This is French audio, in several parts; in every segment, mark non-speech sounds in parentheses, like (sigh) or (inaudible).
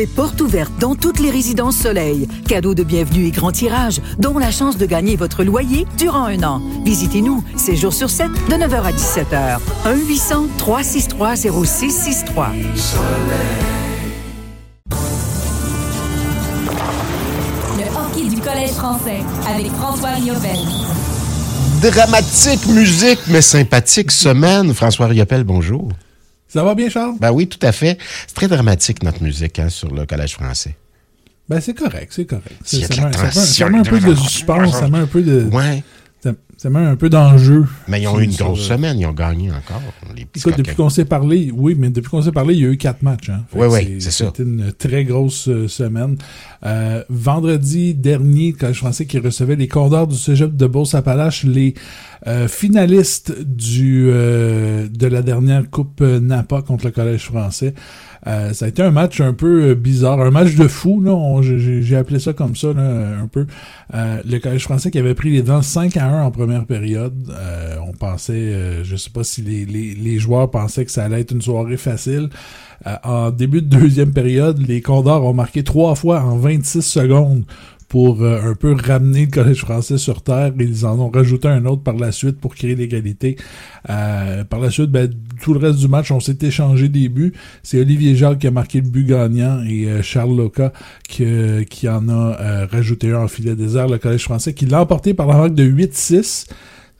français porte ouverte dans toutes les résidences Soleil. Cadeau de bienvenue et grand tirage, dont la chance de gagner votre loyer durant un an. Visitez-nous, 7 jours sur 7, de 9h à 17h. 1-800-363-0663. Le hockey du Collège français avec François Riopel. Dramatique musique, mais sympathique semaine. François Riopel, bonjour. Ça va bien, Charles? Ben oui, tout à fait. C'est très dramatique, notre musique, hein, sur le Collège français. Ben, c'est correct, c'est correct. Ça, met un peu de suspense, ça met un peu de. Ouais. Ça, met un peu d'enjeu. Mais ils ont eu une grosse semaine, ils ont gagné encore. Les petits Écoute, depuis qu'on s'est parlé, oui, mais depuis qu'on s'est parlé, il y a eu quatre matchs. Hein. Oui, oui, c'est ça. C'était une très grosse euh, semaine. Euh, vendredi dernier, quand je pensais qu'ils recevaient les Condors du Cégep de Beauce-Appalaches, les euh, finalistes du euh, de la dernière Coupe euh, Napa contre le Collège français. Euh, ça a été un match un peu euh, bizarre, un match de fou, là, on- j'ai j'ai appelé ça comme ça, là, un peu. Euh, le Collège français qui avait pris les dents 5 à 1 en première période. Euh, on pensait, euh, je sais pas si les, les, les joueurs pensaient que ça allait être une soirée facile. Euh, en début de deuxième période, les Condors ont marqué trois fois en 26 secondes pour euh, un peu ramener le Collège français sur terre. Ils en ont rajouté un autre par la suite pour créer l'égalité. Euh, par la suite, ben, tout le reste du match, on s'est échangé des buts. C'est Olivier Jacques qui a marqué le but gagnant et euh, Charles Loca qui, euh, qui en a euh, rajouté un en filet désert, le Collège français, qui l'a emporté par la marque de 8-6.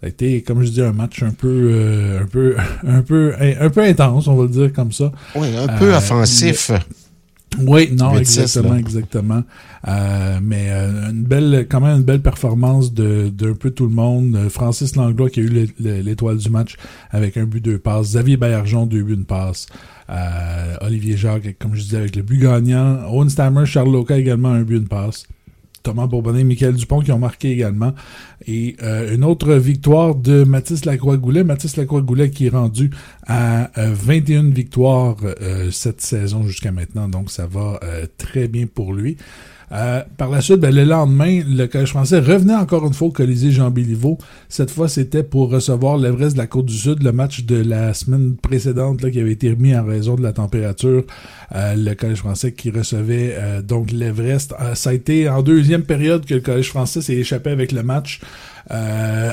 Ça a été, comme je dis, un match un peu, euh, un peu, (laughs) un peu, un peu intense, on va le dire comme ça. Oui, un peu Euh, offensif. Oui, non, 8-6, exactement, exactement. Euh, mais euh, une belle, quand même une belle performance de d'un peu tout le monde. Euh, Francis Langlois qui a eu le- le- l'étoile du match avec un but, deux passes. Xavier Baillargeon, deux buts, une passe. Euh, Olivier Jacques, comme je disais, avec le but gagnant. Owen Stammer, Charles Loca également un but, une passe. Thomas Bourbonnais et Michael Dupont qui ont marqué également. Et euh, une autre victoire de Mathis Lacroix-Goulet. Mathis Lacroix-Goulet qui est rendu à euh, 21 victoires euh, cette saison jusqu'à maintenant. Donc ça va euh, très bien pour lui. Euh, par la suite, ben, le lendemain, le Collège français revenait encore une fois au Colisée Jean Béliveau. Cette fois, c'était pour recevoir l'Everest de la Côte-du-Sud, le match de la semaine précédente là, qui avait été remis en raison de la température. Euh, le Collège français qui recevait euh, donc l'Everest. Ça a été en deuxième période que le Collège français s'est échappé avec le match.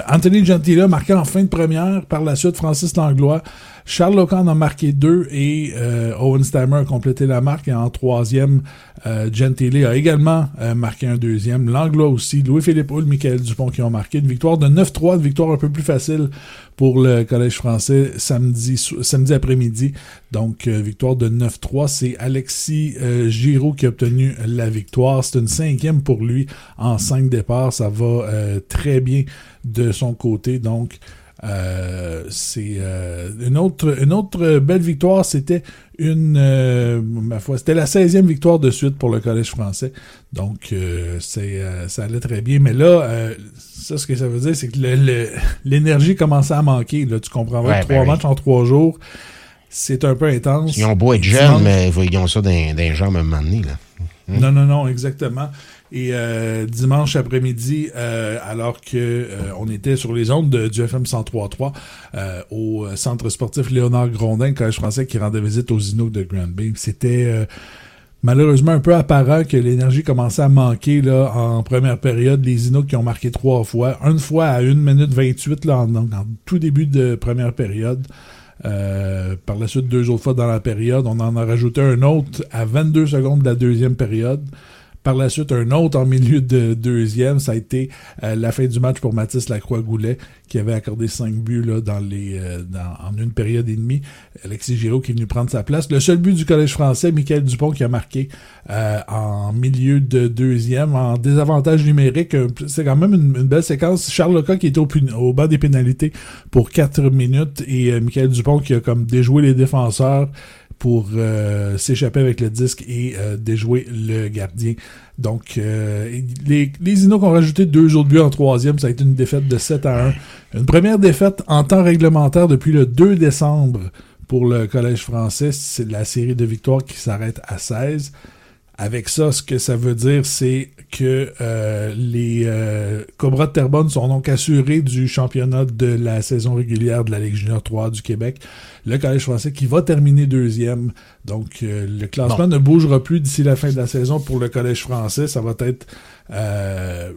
Anthony Gentila marqué en fin de première. Par la suite, Francis Langlois. Charles Locan a marqué deux et euh, Owen Stammer a complété la marque. Et en troisième, euh, Gentile a également euh, marqué un deuxième. Langlois aussi. Louis-Philippe Hull, Michael Dupont qui ont marqué une victoire de 9-3, une victoire un peu plus facile pour le Collège français samedi, après-midi. Donc, euh, victoire de 9-3. C'est Alexis euh, Giraud qui a obtenu la victoire. C'est une cinquième pour lui en cinq départs. Ça va très bien de son côté. Donc, euh, c'est euh, une autre une autre belle victoire. C'était une euh, ma foi, c'était la 16e victoire de suite pour le Collège français. Donc, c'est ça allait très bien. Mais là, ça, ce que ça veut dire, c'est que l'énergie commençait à manquer. Là, tu comprendras Ouais, trois ben oui. matchs en trois jours. C'est un peu intense. Ils ont beau être jeunes, mais ils ont ça les jambes à un moment donné. Là. non, non, non, exactement. Et euh, dimanche après-midi, euh, alors que euh, on était sur les ondes de- du FM 103.3 euh, au euh, centre sportif Léonard Grondin, collège français qui rendait visite aux Inuits de Granby, c'était euh, malheureusement un peu apparent que l'énergie commençait à manquer là en première période. Les Inuits qui ont marqué trois fois, une fois à 1 minute 28 là, en, en tout début de première période. Euh, par la suite, deux autres fois dans la période. On en a rajouté un autre à 22 secondes de la deuxième période. Par la suite, un autre en milieu de deuxième. Ça a été euh, la fin du match pour Mathis Lacroix-Goulet, qui avait accordé cinq buts là, dans les, euh, dans, en une période et demie. Alexis Giraud qui est venu prendre sa place. Le seul but du Collège français, Michael Dupont qui a marqué euh, en milieu de deuxième, en désavantage numérique. C'est quand même une, belle séquence. Charles Lecoq qui était au, au bas des pénalités pour 4 minutes et Michael Dupont qui a comme déjoué les défenseurs pour euh, s'échapper avec le disque et euh, déjouer le gardien. Donc, euh, les, les ont rajouté deux autres buts en troisième. Ça a été une défaite de 7 à 1. Une première défaite en temps réglementaire depuis le 2 décembre pour le Collège français. C'est la série de victoires qui s'arrête à 16. Avec ça, ce que ça veut dire, c'est que euh, les euh, Cobras de Terrebonne sont donc assurés du championnat de la saison régulière de la Ligue junior 3 du Québec. Le Collège français qui va terminer deuxième. Donc, euh, le classement ne bougera plus d'ici la fin de la saison pour le Collège français. Ça va être... Euh,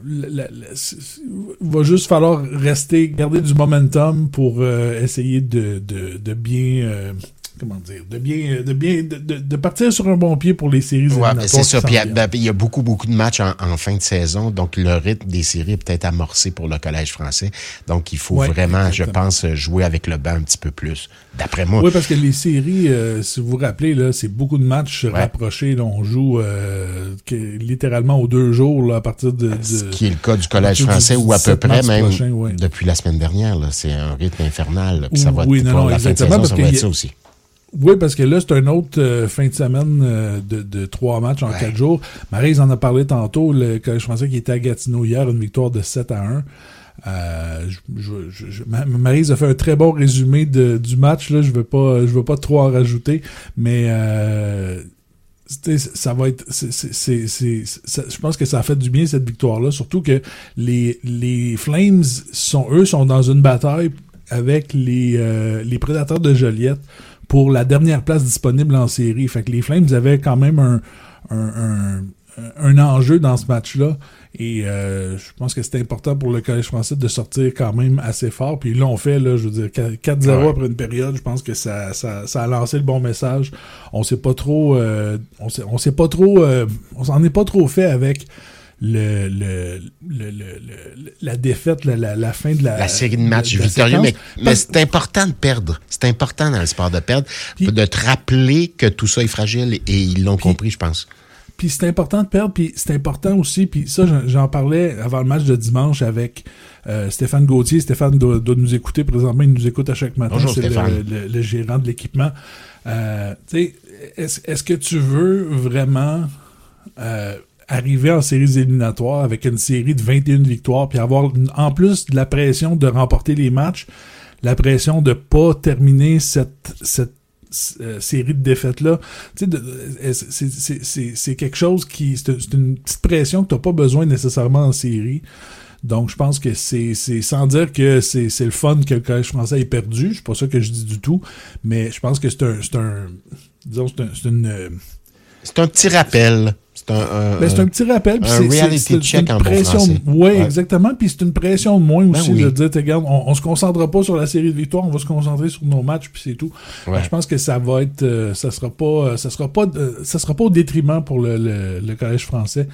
va juste falloir rester, garder du momentum pour essayer de, de, de bien comment dire, de bien, de bien, de, de, partir sur un bon pied pour les séries ouais, c'est ça. Puis ben, il y, a beaucoup, beaucoup de matchs en, fin de saison, donc le rythme des séries est peut-être amorcé pour le collège français. Donc il faut vraiment, je pense, jouer avec le banc un petit peu plus. D'après moi. Oui, parce que les séries, euh, si vous vous rappelez, là, c'est beaucoup de matchs rapprochés. Là, on joue euh, littéralement aux deux jours là, à partir de, Ce qui est le cas du collège français ou à peu près même depuis la semaine dernière. C'est un rythme infernal. Puis ça va oui, non, pour non, la fin de saison, ça va être ça aussi. Oui, parce que là, c'est un autre euh, fin de semaine euh, de, de, trois matchs en quatre jours. Marise en a parlé tantôt, le collège français qui était à Gatineau hier, une victoire de 7 à 1. Euh, je, Marise a fait un très bon résumé de, du match. Là, je veux pas, je veux pas trop en rajouter, mais euh, ça va être, c'est, je pense que ça a fait du bien cette victoire-là, surtout que les, les Flames sont eux sont dans une bataille avec les, les prédateurs de Joliette pour la dernière place disponible en série. Fait que les Flames avaient quand même un, un, un, enjeu dans ce match-là. Et euh, je pense que c'était important pour le Collège français de sortir quand même assez fort. Puis ils l'ont fait, là, je veux dire, 4-0 après une période. Je pense que ça, ça, ça, a lancé le bon message. On sait pas trop. Euh, on sait, on sait pas trop. Euh, on s'en est pas trop fait avec le, le, le, la défaite, la, la, fin de la. La série de matchs victorieux, mais, mais c'est important de perdre. C'est important dans le sport de perdre, de te rappeler que tout ça est fragile et ils l'ont compris, je pense. Puis c'est important de perdre, puis c'est important aussi, puis ça, j'en parlais avant le match de dimanche avec euh, Stéphane Gauthier. Stéphane doit, nous écouter présentement, il nous écoute à chaque matin. C'est le, le, gérant de l'équipement. Euh, est-ce est que tu veux vraiment euh, arriver en séries éliminatoires avec une série de 21 victoires, puis avoir en plus de la pression de remporter les matchs, la pression de pas terminer cette, cette euh, série de défaites-là, c'est quelque chose qui... C'est une petite pression que tu pas besoin nécessairement en série. Donc, je pense que c'est sans dire que c'est le fun que le collège français ait perdu. C'est pas ça que je dis du tout. Mais je pense que c'est un, un. Disons, c'est une. Euh, c'est un petit rappel. C'est un, ben, un, petit rappel. Un reality check en pression, bon ouais, exactement. Puis c'est une pression de moins ben aussi de dire, regarde, on, on se concentrera pas sur la série de victoires, on va se concentrer sur nos matchs, puis c'est tout. je pense que ça va être, euh, ça sera pas, euh, ça sera pas, euh, ça sera pas au détriment pour le, le, le collège français.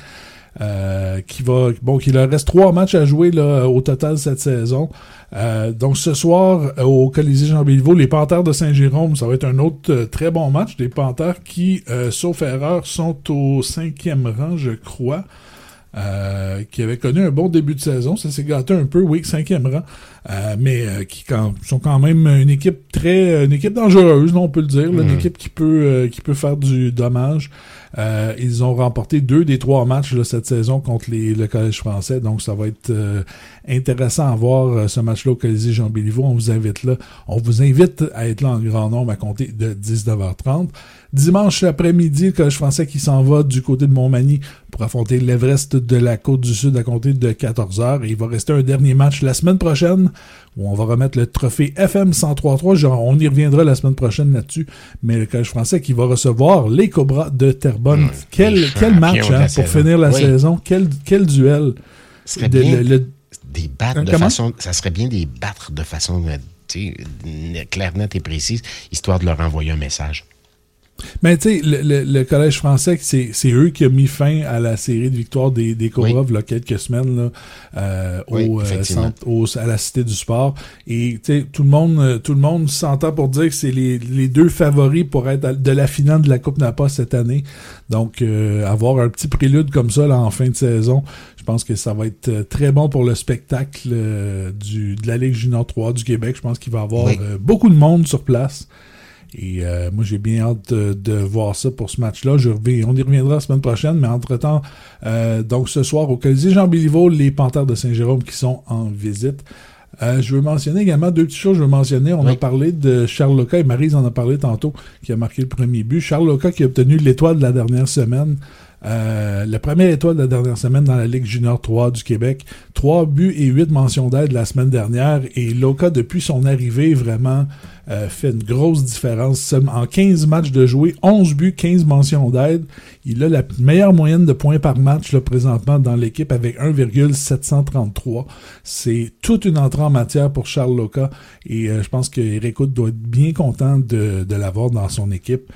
Euh, qui va bon qu'il leur reste trois matchs à jouer là, au total cette saison. Euh, donc ce soir euh, au Colisée Jean Béliveau, les Panthères de Saint-Jérôme, ça va être un autre très bon match. Des Panthères qui, sauf erreur, sont au cinquième rang, je crois. qui avait connu un bon début de saison. Ça s'est gâté un peu, oui, cinquième rang. mais qui quand, sont quand même une équipe très une équipe dangereuse, on peut le dire. Une mm. équipe qui peut qui peut faire du dommage. Euh, ils ont remporté deux des trois matchs cette saison contre les, le Collège français, donc ça va être euh, intéressant à voir euh, ce match-là au Colisée Jean Béliveau. On vous invite là. On vous invite à être là en grand nombre à compter de 19h30. Dimanche après-midi, le Collège français qui s'en va du côté de Montmagny pour affronter l'Everest de la Côte du Sud à compter de 14h. Et il va rester un dernier match la semaine prochaine où on va remettre le trophée FM 1033. On y reviendra la semaine prochaine là-dessus. Mais le Collège français qui va recevoir les Cobras de Terrebonne. Mmh, quel, quel match hein, pour finir la saison. Quel, quel duel. des battre de façon, ça serait bien des battre de façon claire, nette et précise, histoire de leur envoyer un message. Mais tu sais, le, Collège français, c'est eux qui ont mis fin à la série de victoires des, des a quelques semaines là, euh, au, euh, centre, au, à la Cité du Sport. Et tu sais, tout le monde euh, tout le monde s'entend pour dire que c'est les, les, deux favoris pour être de la finale de la Coupe Napa cette année. Donc, avoir un petit prélude comme ça là, en fin de saison, je pense que ça va être très bon pour le spectacle du, de la Ligue Junior 3 du Québec. Je pense qu'il va y avoir beaucoup de monde sur place. Et euh, moi, j'ai bien hâte de, voir ça pour ce match-là. Je on y reviendra la semaine prochaine, mais entre-temps, euh, donc ce soir au Colisée Jean Béliveau, les Panthères de Saint-Jérôme qui sont en visite. Euh, je veux mentionner également deux petites choses. Je veux mentionner, on a parlé de Charles Loca et Marise en a parlé tantôt, qui a marqué le premier but. Charles Loca qui a obtenu l'étoile de la dernière semaine Euh, la première étoile de la dernière semaine dans la Ligue junior 3 du Québec. 3 buts et 8 mentions d'aide la semaine dernière. Et Loka, depuis son arrivée, vraiment euh, fait une grosse différence. En 15 matchs de jouer, 11 buts, 15 mentions d'aide. Il a la meilleure moyenne de points par match là, présentement dans l'équipe avec 1,733. C'est toute une entrée en matière pour Charles Loca. Et euh, je pense que Eric doit être bien content de l'avoir dans son équipe.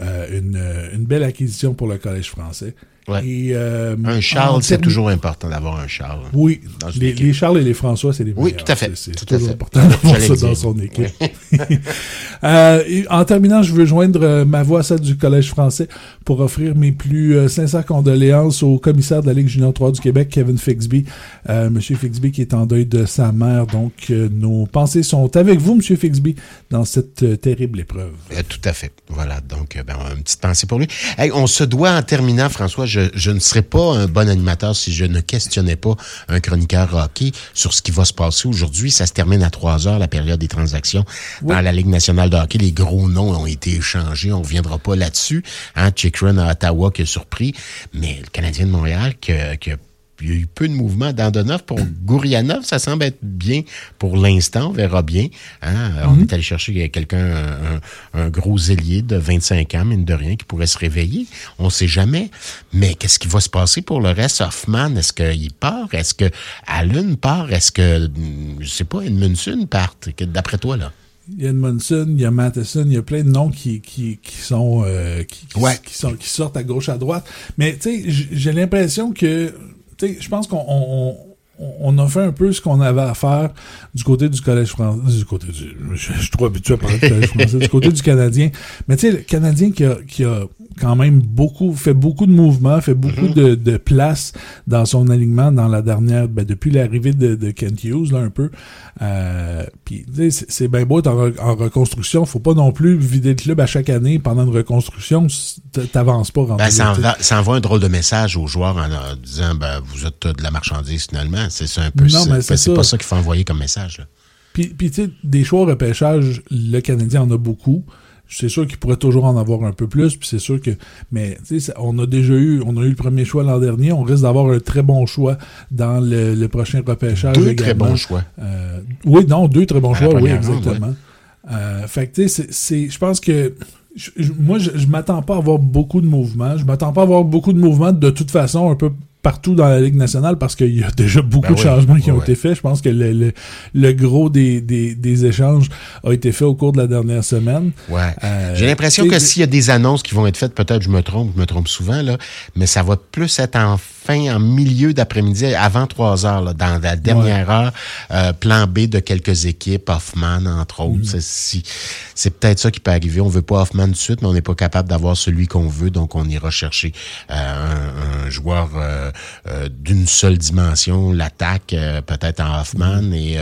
Euh, une, une, belle acquisition pour le Collège français. Euh, un Charles, c'est toujours important d'avoir un Charles. Oui, les, Charles et les François, c'est les Oui, tout à fait. C'est toujours important d'avoir ça dans son équipe. (laughs) euh, en terminant, je veux joindre euh, ma voix à celle du Collège français pour offrir mes plus euh, sincères condoléances au commissaire de la Ligue junior 3 du Québec, Kevin Fixby. Monsieur Fixby qui est en deuil de sa mère. Donc, nos pensées sont avec vous, Monsieur Fixby, dans cette terrible épreuve. tout à fait. Voilà, donc, ben, une petite pensée pour lui. on se doit, en terminant, François, je, ne serais pas un bon animateur si je ne questionnais pas un chroniqueur hockey sur ce qui va se passer aujourd'hui. Ça se termine à 3 heures, la période des transactions dans la Ligue nationale de hockey. Les gros noms ont été échangés. On ne reviendra pas là-dessus. Hein, Run à Ottawa qui a surpris, mais le Canadien de Montréal qui a il y a eu peu de mouvements. Dandenov pour Gourianov, ça semble être bien pour l'instant. On verra bien. Hein. On mhm. est allé chercher quelqu'un, un, gros ailier de 25 ans, mine de rien, qui pourrait se réveiller. On ne sait jamais. Mais qu'est-ce qui va se passer pour le reste? Hoffman, est-ce qu'il part? Est-ce que Allen part? Est-ce que, je sais pas, Edmundson part? D'après toi, là? Il y a Edmondson, il y a Matheson, il y a plein de noms qui, qui, qui sont, euh, qui, qui, sont, qui sortent à gauche, à droite. Mais tu sais, j'ai l'impression que je pense qu'on on, a fait un peu ce qu'on avait à faire du côté du collège français, du côté du, je, suis trop habitué à parler du collège français, du côté du Canadien. Mais tu sais, le Canadien qui a, qui a quand même beaucoup, fait beaucoup de mouvements, fait beaucoup mhm. de, de place dans son alignement dans la dernière, ben, depuis l'arrivée de, de, Kent Hughes, là, un peu. Euh, puis, c'est bien beau être en, reconstruction. Faut pas non plus vider le club à chaque année pendant une reconstruction. T'avances pas. Ben, ça, envoie, ça, envoie, un drôle de message aux joueurs en, disant, ben, vous êtes de la marchandise finalement. C'est un peu non, mais c'est pas ça qu'il faut envoyer comme message, là. Puis, puis tu sais, des choix au repêchage, le Canadien en a beaucoup c'est sûr qu'il pourrait toujours en avoir un peu plus, puis c'est sûr que. Mais on a déjà eu, on a eu le premier choix l'an dernier, on risque d'avoir un très bon choix dans le, prochain repêchage. Deux très bons choix. Euh, oui, non, deux très bons choix, oui, exactement. Euh, fait que tu sais, c'est, je pense que moi, je, je m'attends pas à avoir beaucoup de mouvements. Je m'attends pas à avoir beaucoup de mouvements de toute façon, un peu partout dans la Ligue nationale parce qu'il y a déjà beaucoup ben de changements qui ont été faits. Je pense que le, le, gros des, des, des, échanges a été fait au cours de la dernière semaine. Ouais. Euh, J'ai l'impression que s'il y a des annonces qui vont être faites, peut-être je me trompe, je me trompe souvent, là, mais ça va plus être en fin, en milieu d'après-midi, avant trois heures, là, dans la dernière heure, euh, plan B de quelques équipes, Hoffman, entre autres. Mm. C'est peut-être ça qui peut arriver. On veut pas Hoffman de suite, mais on n'est pas capable d'avoir celui qu'on veut, donc on ira chercher euh, un, un, joueur euh, d'une seule dimension, l'attaque peut-être en Hoffman, mm. et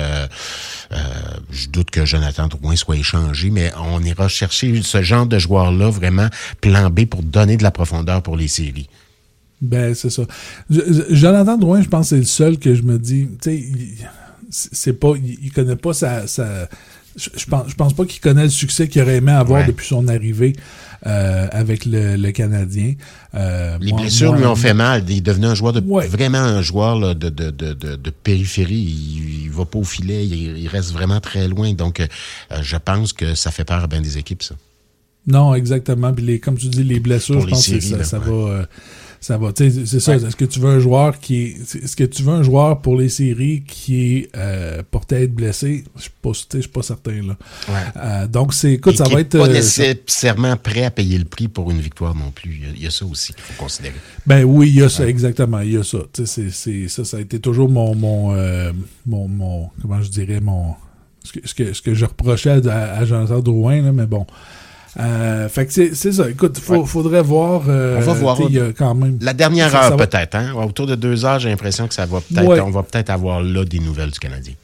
je doute que Jonathan Drouin soit échangé, mais on ira chercher ce genre de joueur-là, vraiment plan B pour donner de la profondeur pour les séries. Ben, c'est ça. Jonathan Drouin, je pense c'est le seul que je me dis, tu sais, c'est pas, il, connaît pas sa, je pense, je pense pas qu'il connaît le succès qu'il aurait aimé avoir depuis son arrivée euh, avec le, Canadien. Euh, Les blessures lui ont fait mal. Il est devenu un joueur de vraiment un joueur de, de, de, de, périphérie. Il, va pas au filet. Il, reste vraiment très loin. Donc, euh, je pense que ça fait peur à bien des équipes, ça. Non, exactement. Puis les, comme tu dis, les blessures, je pense que ça, ça va ça va. C'est ça. Est-ce que tu veux un joueur qui est. Est-ce que tu veux un joueur pour les séries qui est euh, porté à être blessé? Je suis pas, je suis pas certain là. Euh, donc c'est. Écoute, ça va être. Pas euh, nécessairement prêt à payer le prix pour une victoire non plus. Il y a, ça aussi qu'il faut considérer. Ben oui, il y a ça, exactement. Il y a ça. C'est, ça, ça a été toujours mon mon, euh, mon, mon comment je dirais mon ce que, ce que, ce que je reprochais à, à Jonathan Drouin, là, mais bon. Euh, fait que c'est ça. Écoute, il faudrait voir. Euh, on va voir. quand même. La dernière heure, peut-être. Hein? Autour de deux heures, j'ai l'impression que ça va peut-être. On va peut-être avoir là des nouvelles du Canadien.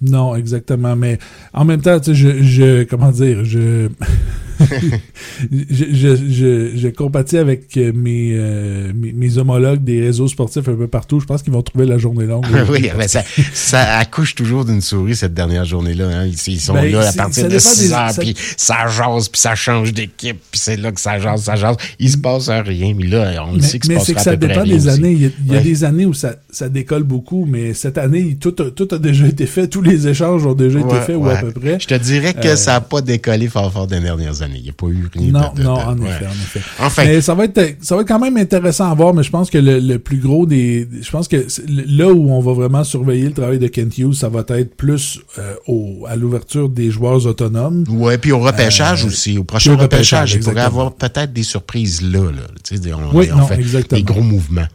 Non, exactement. Mais en même temps, je, je comment dire, je (laughs) (laughs) je, je, je, je compatis avec euh, mes, euh, mes, mes homologues des réseaux sportifs un peu partout. Je pense qu'ils vont trouver la journée longue. (laughs) oui, mais ça, ça accouche toujours d'une souris cette dernière journée-là. Hein. Ils, ils sont Ben, là à partir de dépend 6 des- heures, ça- puis ça jase, puis ça change d'équipe, puis c'est là que ça jase, ça jase. Il se passe rien, mais là, on le Mais, sait que mais se c'est que ça dépend des aussi. années. Il y a, il y a Ouais. des années où ça, ça décolle beaucoup, mais cette année, tout a, tout a déjà été fait. Tous les échanges ont déjà été Ouais, faits, ou à peu près. Je te dirais que Euh, ça n'a pas décollé fort fort des dernières années. Il n'y a pas eu rien Non, de, de- non, de- en ouais. effet, en effet. Enfin, Mais ça va être ça va être quand même intéressant à voir, mais je pense que le, le plus gros des je pense que là où on va vraiment surveiller le travail de Kent Hughes, ça va être plus euh, au, à l'ouverture des joueurs autonomes. ouais, puis au repêchage Euh, aussi, au prochain au repêchage, repêchage, il pourrait avoir peut-être des surprises là. là. Tu sais, on, Oui, on non, fait exactement. des gros mouvements.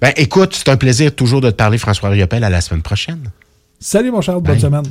Ben, écoute, c'est un plaisir toujours de te parler, François Riopel. À la semaine prochaine. Salut mon Charles, bonne semaine.